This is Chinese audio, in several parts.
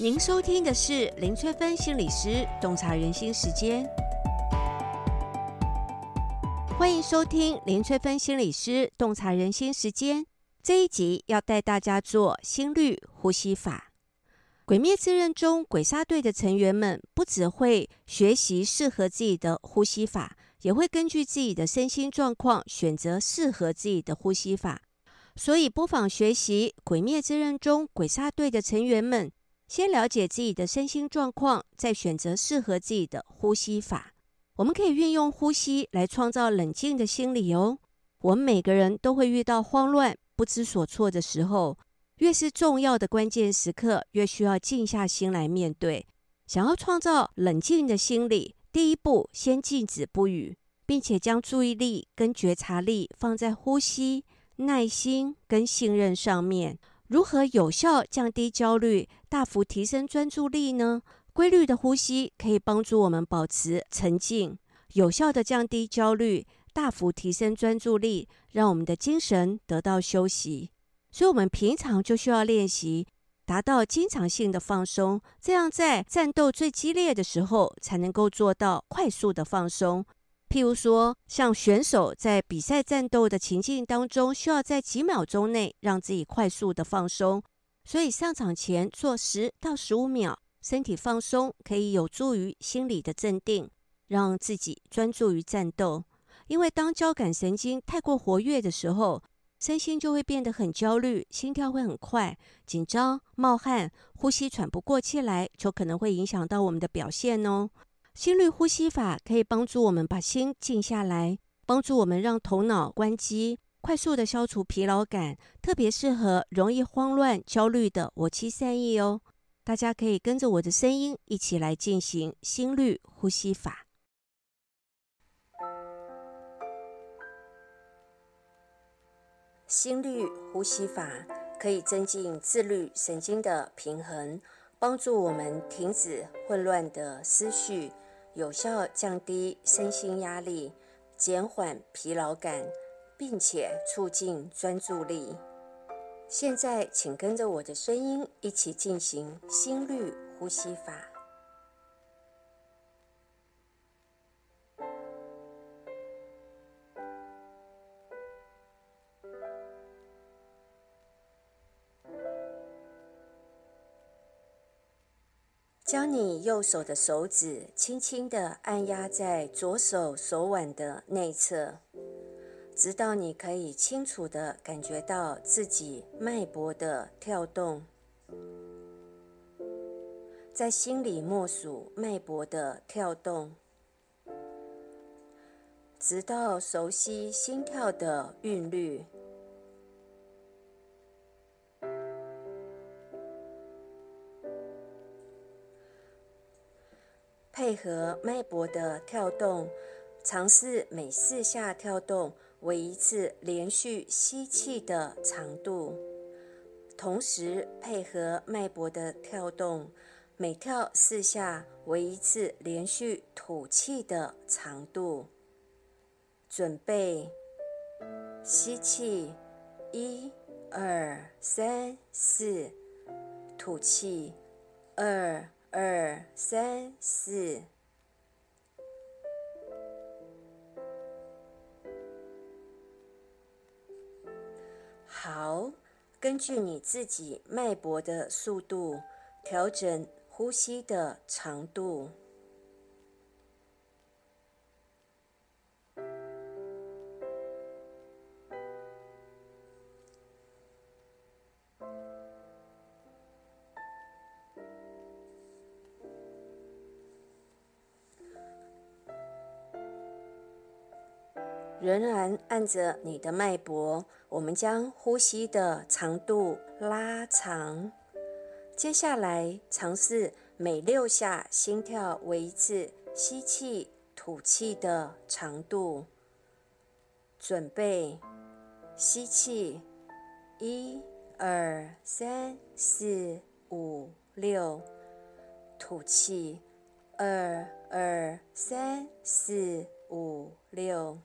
您收听的是林翠芬心理师洞察人心时间，欢迎收听林翠芬心理师洞察人心时间。这一集要带大家做心律呼吸法。《鬼灭之刃》中鬼杀队的成员们不只会学习适合自己的呼吸法，也会根据自己的身心状况选择适合自己的呼吸法。所以，不妨学习《鬼灭之刃》中鬼杀队的成员们。先了解自己的身心状况，再选择适合自己的呼吸法。我们可以运用呼吸来创造冷静的心理哦。我们每个人都会遇到慌乱、不知所措的时候，越是重要的关键时刻，越需要静下心来面对。想要创造冷静的心理，第一步先静止不语，并且将注意力跟觉察力放在呼吸、耐心跟信任上面。如何有效降低焦虑，大幅提升专注力呢？规律的呼吸可以帮助我们保持沉静，有效地降低焦虑，大幅提升专注力，让我们的精神得到休息。所以，我们平常就需要练习，达到经常性的放松，这样在战斗最激烈的时候，才能够做到快速的放松。譬如说，像选手在比赛战斗的情境当中，需要在几秒钟内让自己快速的放松，所以上场前做十到十五秒身体放松，可以有助于心理的镇定，让自己专注于战斗。因为当交感神经太过活跃的时候，身心就会变得很焦虑，心跳会很快，紧张、冒汗、呼吸喘不过气来，就可能会影响到我们的表现哦。心率呼吸法可以帮助我们把心静下来，帮助我们让头脑关机，快速的消除疲劳感，特别适合容易慌乱、焦虑的我妻善意哦。大家可以跟着我的声音一起来进行心率呼吸法。心率呼吸法可以增进自律神经的平衡，帮助我们停止混乱的思绪。有效降低身心压力，减缓疲劳感，并且促进专注力。现在，请跟着我的声音一起进行心率呼吸法。将你右手的手指轻轻地按压在左手手腕的内侧，直到你可以清楚地感觉到自己脉搏的跳动。在心里默数脉搏的跳动，直到熟悉心跳的韵律。配合脉搏的跳动，尝试每四下跳动为一次连续吸气的长度，同时配合脉搏的跳动，每跳四下为一次连续吐气的长度。准备，吸气，一、二、三、四，吐气，二。二三四，好，根据你自己脉搏的速度，调整呼吸的长度。仍然按着你的脉搏，我们将呼吸的长度拉长。接下来尝试每六下心跳为一次吸气、吐气的长度。准备，吸气，一、二、三、四、五、六，吐气，二、二、三、四、五、六。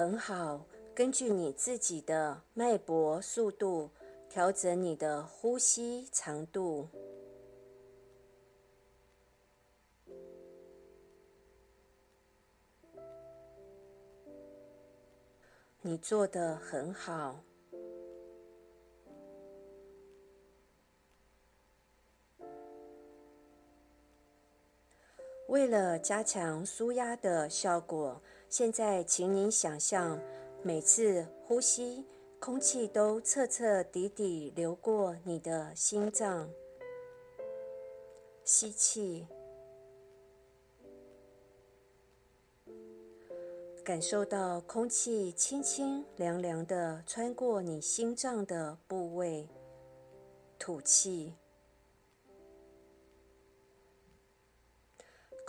很好，根据你自己的脉搏速度调整你的呼吸长度。你做得很好。为了加强舒压的效果，现在请你想象，每次呼吸，空气都彻彻底底流过你的心脏。吸气，感受到空气清清凉凉的穿过你心脏的部位。吐气。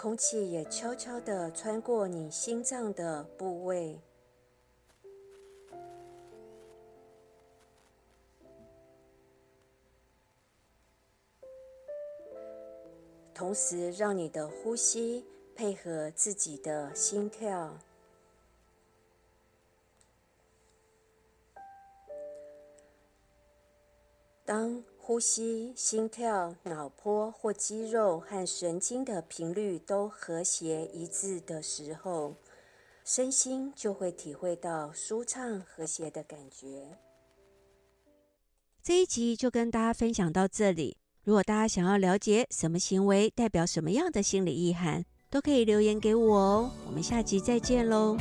空气也悄悄地穿过你心脏的部位，同时让你的呼吸配合自己的心跳。当呼吸、心跳、脑波或肌肉和神经的频率都和谐一致的时候，身心就会体会到舒畅和谐的感觉。这一集就跟大家分享到这里。如果大家想要了解什么行为代表什么样的心理意涵，都可以留言给我哦。我们下集再见喽。